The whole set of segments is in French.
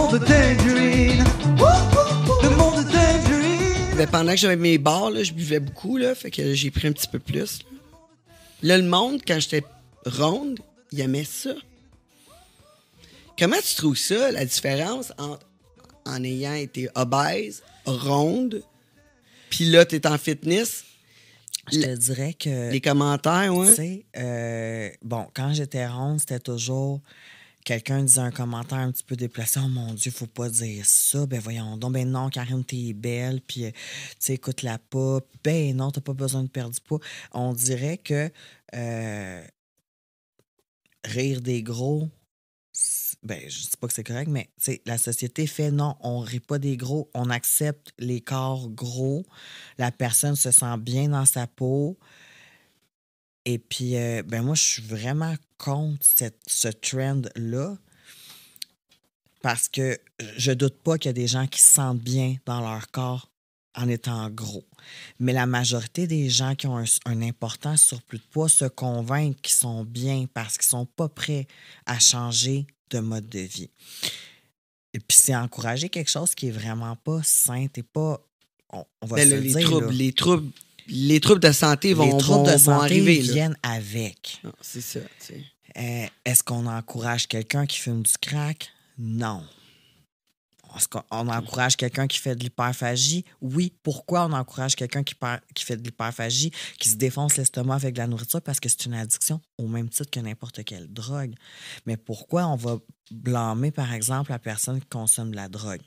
monde de Tangerine. Le monde de Tangerine. Ben, pendant que j'avais mes bars, là, je buvais beaucoup, là, fait que j'ai pris un petit peu plus. Là, Là, le monde, quand j'étais ronde, il aimait ça. Comment tu trouves ça, la différence entre en ayant été obèse, ronde, puis là, t'es en fitness? Je te dirais que. Les commentaires, Tu ouais. sais, euh, bon, quand j'étais ronde, c'était toujours. Quelqu'un disait un commentaire un petit peu déplacé. Oh mon Dieu, faut pas dire ça. Ben voyons donc. Ben non, Karine, t'es belle. Puis, euh, tu écoute-la pas. Ben non, t'as pas besoin de perdre du poids. On dirait que euh, rire des gros, ben je dis pas que c'est correct, mais la société fait non, on rit pas des gros, on accepte les corps gros. La personne se sent bien dans sa peau. Et puis, euh, ben moi, je suis vraiment contre cette, ce trend-là. Parce que je doute pas qu'il y a des gens qui se sentent bien dans leur corps en étant gros. Mais la majorité des gens qui ont un, un important surplus de poids se convainquent qu'ils sont bien parce qu'ils sont pas prêts à changer de mode de vie. Et puis, c'est encourager quelque chose qui est vraiment pas sain. T'es pas. On, on va Ben, se le les, dire, troubles, là. les, troubles, les troubles de santé vont, les troubles vont- de vont santé là. viennent avec. Non, C'est ça, tu sais. Euh, Est-ce qu'on encourage quelqu'un qui fume du crack? Non. Est-ce qu'on on encourage quelqu'un qui fait de l'hyperphagie? Oui. Pourquoi on encourage quelqu'un qui, qui fait de l'hyperphagie, qui se défonce l'estomac avec de la nourriture? Parce que c'est une addiction au même titre que n'importe quelle drogue. Mais pourquoi on va blâmer, par exemple, la personne qui consomme de la drogue?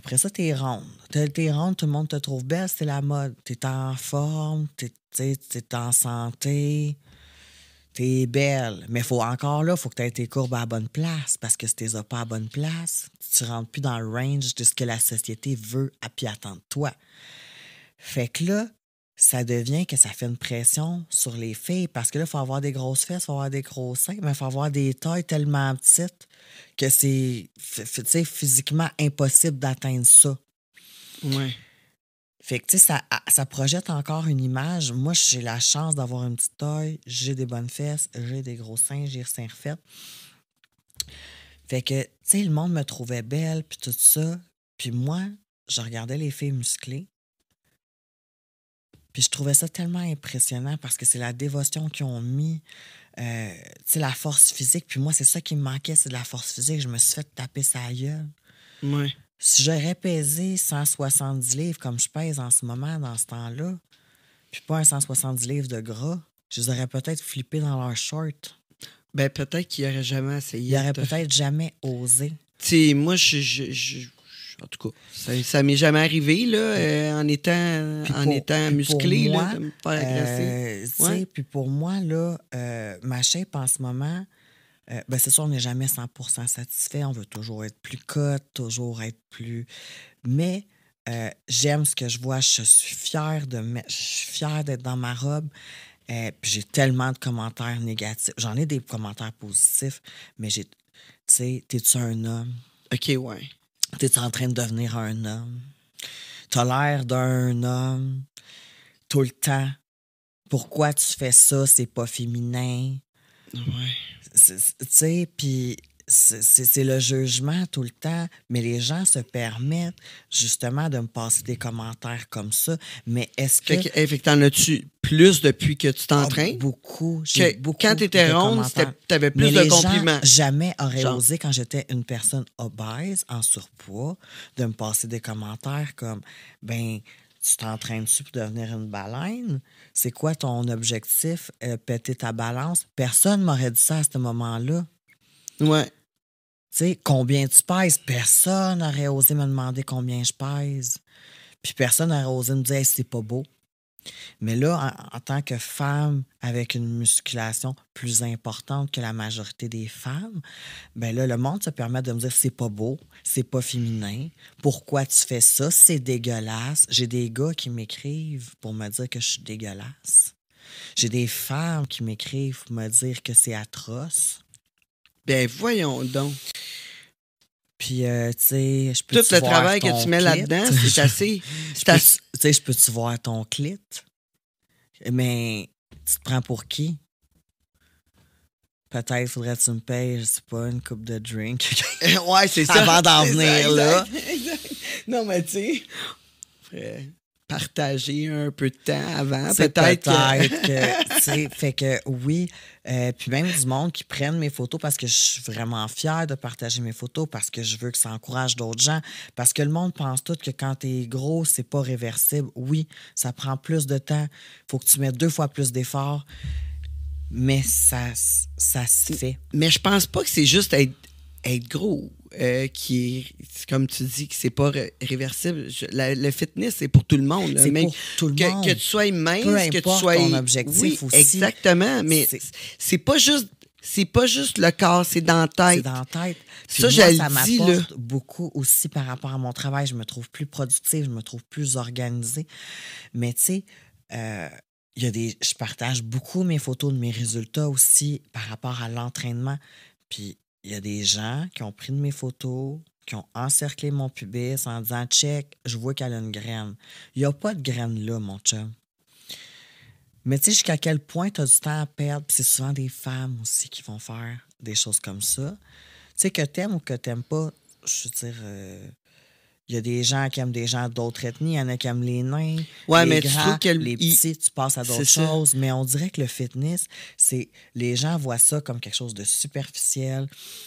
Après ça, t'es ronde. T'es t'es ronde, tout le monde te trouve belle, c'est la mode. T'es en forme, t'es t'es en santé, t'es belle. Mais faut encore là, faut que tu aies tes courbes à la bonne place. Parce que si tu les pas à bonne place, tu rentres plus dans le range de ce que la société veut à puis attend de toi. Fait que là, ça devient que ça fait une pression sur les filles parce que là, il faut avoir des grosses fesses, il faut avoir des gros seins, mais il faut avoir des tailles tellement petites que c'est physiquement impossible d'atteindre ça. Ouais. Fait que, tu sais, ça, ça projette encore une image. Moi, j'ai la chance d'avoir une petite taille, j'ai des bonnes fesses, j'ai des gros seins, j'ai les seins refaits. Fait que, tu sais, le monde me trouvait belle, puis tout ça. Puis moi, je regardais les filles musclées. Puis je trouvais ça tellement impressionnant parce que c'est la dévotion qu'ils ont mis, euh, tu sais, la force physique. Puis moi, c'est ça qui me manquait, c'est de la force physique. Je me suis fait taper sa gueule. Ouais. Si j'aurais pesé 170 livres comme je pèse en ce moment, dans ce temps-là, puis pas un 170 livres de gras, je les aurais peut-être flippés dans leur short. Ben, peut-être qu'il aurait jamais essayé. Ils auraient de- peut-être jamais osé. Tu sais, moi, je, je- je- en tout cas, ça, ça m'est jamais arrivé, là, euh, en étant, en étant musclé, pour là, moi, de me faire agresser. Euh, Ouais. Puis pour moi, là, euh, ma shape en ce moment, ben c'est sûr, on n'est jamais 100% satisfait. On veut toujours être plus cut, toujours être plus. Mais j'aime ce que je vois. Je suis fière de me- je suis fière d'être dans ma robe. Puis j'ai tellement de commentaires négatifs. J'en ai des commentaires positifs, mais j'ai. Tu sais, t'es-tu un homme? OK, ouais. T'es en train de devenir un homme. T'as l'air d'un homme tout le temps. Pourquoi tu fais ça? C'est pas féminin. Ouais. Tu sais, puis c'est le jugement tout le temps. Mais les gens se permettent justement de me passer des commentaires comme ça. Mais est-ce que. Fait que, hey, fait que t'en as-tu plus depuis que tu Ah, t'entraînes? beaucoup. J'ai Que- beaucoup quand t'étais de ronde, c'était- t'avais plus Mais de les gens compliments. jamais Genre. osé, quand j'étais une personne obèse, en surpoids, de me passer des commentaires comme ben tu t'entraînes-tu pour devenir une baleine? C'est quoi ton objectif? Euh, péter ta balance? Personne m'aurait dit ça à ce moment-là. Ouais. Tu sais, combien tu pèses? Personne n'aurait osé me demander combien je pèse. Puis personne n'aurait osé me dire Hey, c'est pas beau. Mais là, en, en tant que femme avec une musculation plus importante que la majorité des femmes, ben là, le monde se permet de me dire c'est pas beau, c'est pas féminin. Pourquoi tu fais ça? C'est dégueulasse. J'ai des gars qui m'écrivent pour me dire que je suis dégueulasse. J'ai des femmes qui m'écrivent pour me dire que c'est atroce. Ben, voyons donc. Puis, euh, tu sais, je peux Tout le travail que tu mets là-dedans, c'est assez. C'est assez. Tu sais, je peux-tu voir ton clit? Mais tu te prends pour qui? peut-être faudrait que tu me payes, je sais pas, une coupe de drink. ouais, c'est ça. Avant d'en ça, venir là. exact. Non, mais tu sais, partager un peu de temps avant. Peut-être peut-être que... tu fait que oui. Euh, puis même du monde qui prennent mes photos parce que je suis vraiment fière de partager mes photos, parce que je veux que ça encourage d'autres gens, parce que le monde pense tout que quand t'es gros, c'est pas réversible. Oui, ça prend plus de temps. faut que tu mettes deux fois plus d'efforts, mais ça, ça se fait. Mais je pense pas que c'est juste être, être gros euh, qui est, c'est comme tu dis, que c'est pas ré- réversible. Je- la- le fitness, c'est pour tout le monde. C'est pour tout le que, monde. que tu sois mince, Peu que tu sois. ton objectif oui, aussi. Exactement. Mais C'est- c'est pas juste. C'est pas juste le corps, c'est dans la C'est tête. dans la tête. Puis Ça, moi, ça m'apporte beaucoup aussi par rapport à mon travail. Je me trouve plus productive, je me trouve plus organisée. Mais tu sais, euh, il y a des, je partage beaucoup mes photos de mes résultats aussi par rapport à l'entraînement. Puis il y a des gens qui ont pris de mes photos, qui ont encerclé mon pubis en disant check, je vois qu'elle a une graine. Il n'y a pas de graine là, mon chum. Mais tu sais, jusqu'à quel point tu as du temps à perdre. C'est souvent des femmes aussi qui vont faire des choses comme ça. Tu sais, que t'aimes ou que t'aimes pas, je veux dire, euh, il y a des gens qui aiment des gens d'autres ethnies, il y en a qui aiment les nains. Ouais, les mais tu grands, les petits, tu passes à d'autres ça. choses. Mais on dirait que le fitness, c'est. Les gens voient ça comme quelque chose de superficiel.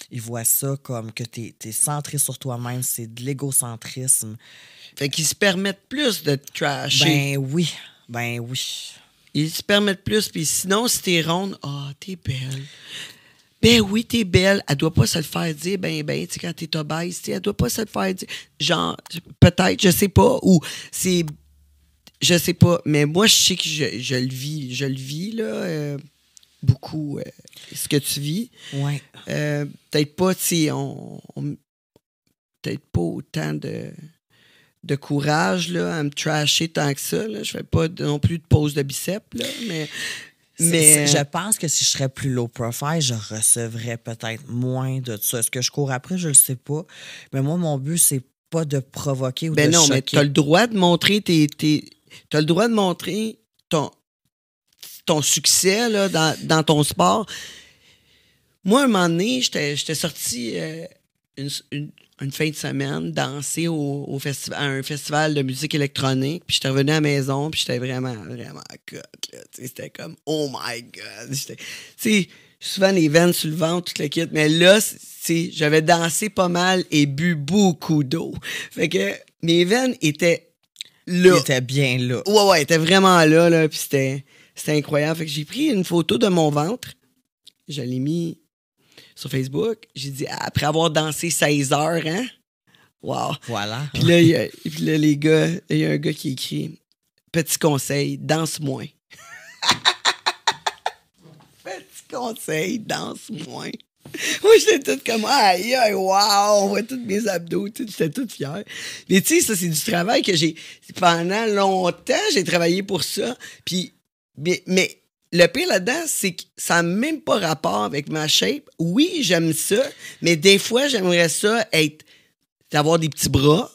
Ils voient ça comme que tu es, centré sur toi-même. C'est de l'égocentrisme. Fait qu'ils se permettent plus de te trasher. Ben oui. Ben oui. Ils se permettent plus. Puis sinon, si t'es ronde, ah, t'es belle. Ben oui, t'es belle. Elle doit pas se le faire dire, ben, ben, tu sais, quand t'es obèse, tu sais, elle doit pas se le faire dire. Genre, peut-être, je sais pas. Ou c'est. Je sais pas. Mais moi, je sais que je, je le vis. Je le vis, là. euh, beaucoup. euh, ce que tu vis. Ouais. Euh, peut-être pas, tu sais, on, on- peut-être pas autant de, de courage là, à me trasher tant que ça. Là. Je fais pas non plus de pose de biceps, là, mais. Mais je pense que si je serais plus low profile, je recevrais peut-être moins de ça. Est-ce que je cours après, je le sais pas. Mais moi, mon but, c'est pas de provoquer ou ben de non, mais choquer. tu as le droit de montrer tes. tes t'as le droit de montrer ton, ton succès là, dans, dans ton sport. Moi, un moment donné, j'étais j'étais sorti euh, une, une- une fin de semaine danser au, au festival, à un festival de musique électronique. Puis j'étais revenu à la maison, puis j'étais vraiment, vraiment sais, C'était comme, oh my God. Tu sais, souvent les veines sur le ventre, tout le kit. Mais là, c'est- tu sais, j'avais dansé pas mal et bu beaucoup d'eau. Fait que mes veines étaient là. était bien là. Ouais, ouais, était vraiment là, là, puis c'était, c'était incroyable. Fait que j'ai pris une photo de mon ventre, je l'ai mis sur Facebook. J'ai dit, après avoir dansé 16 heures, hein? Wow. Voilà. Puis là, il y a- puis là, les gars, il y a un gars qui écrit, petit conseil, danse moins. petit conseil, danse moins. Moi, j'étais toute comme, aïe, aïe, wow, on voit tous mes abdos, j'étais toute fière. Mais tu sais, ça, c'est du travail que j'ai, pendant longtemps, j'ai travaillé pour ça. Puis, mais, mais le pire là-dedans, c'est que ça n'a même pas rapport avec ma shape. Oui, j'aime ça, mais des fois, j'aimerais ça être, d'avoir des petits bras.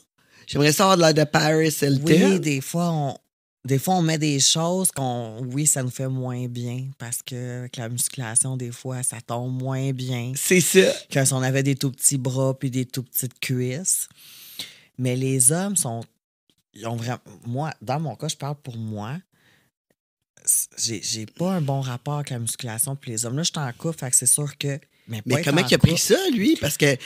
J'aimerais ça avoir de l'air de Paris Hilton. Oui, des fois, on. Des fois, on met des choses qu'on. Oui, ça nous fait moins bien parce que avec la musculation, des fois, ça tombe moins bien C'est ça. que si on avait des tout petits bras puis des tout petites cuisses. Mais les hommes sont. Ils ont vraiment. Moi, dans mon cas, je parle pour moi. J'ai pas un bon rapport avec la musculation puis les hommes. Là, je suis en couple, fait que c'est sûr que. Mais, Mais comment en il a pris ça, lui? Parce que,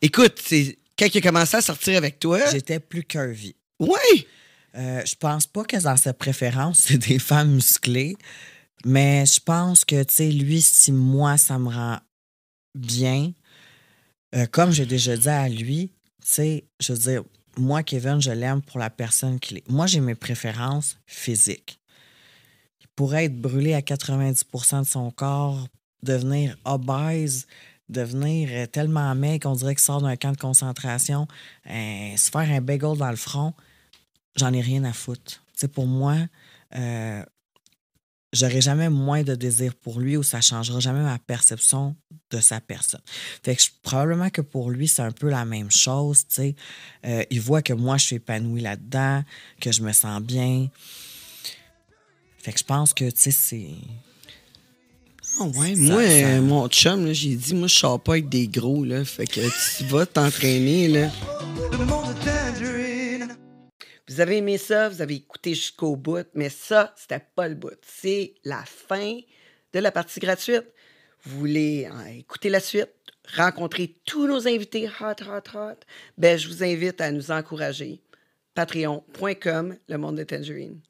écoute, c'est quand il a commencé à sortir avec toi. J'étais plus curvy. Oui! Euh, je pense pas que dans sa préférence, c'est des femmes musclées. Mais je pense que, tu sais, lui, si moi, ça me rend bien, euh, comme j'ai déjà dit à lui, tu sais, je veux dire, moi, Kevin, je l'aime pour la personne qu'il est. Moi, j'ai mes préférences physiques. Pourrait être brûlé à 90% de son corps, devenir obèse, devenir euh, tellement maigre qu'on dirait qu'il sort d'un camp de concentration, euh, se faire un bagel dans le front j'en ai rien à foutre. Tu sais, pour moi, euh, j'aurai jamais moins de désir pour lui ou ça changera jamais ma perception de sa personne. Fait que probablement que pour lui, c'est un peu la même chose. Euh, il voit que moi, je suis épanouie là-dedans, que je me sens bien. Fait que je pense que, tu sais, c'est... Ah ouais, Ça- moi, ça- euh, mon chum, j'ai dit, moi, je sors pas avec des gros, là. Fait que tu vas t'entraîner, là. Le monde de Tangerine. Vous avez aimé ça, vous avez écouté jusqu'au bout, mais ça, c'était pas le bout. C'est la fin de la partie gratuite. Vous voulez euh, écouter la suite, rencontrer tous nos invités hot, hot, hot, ben, je vous invite à nous encourager. Patreon.com, le monde de Tangerine.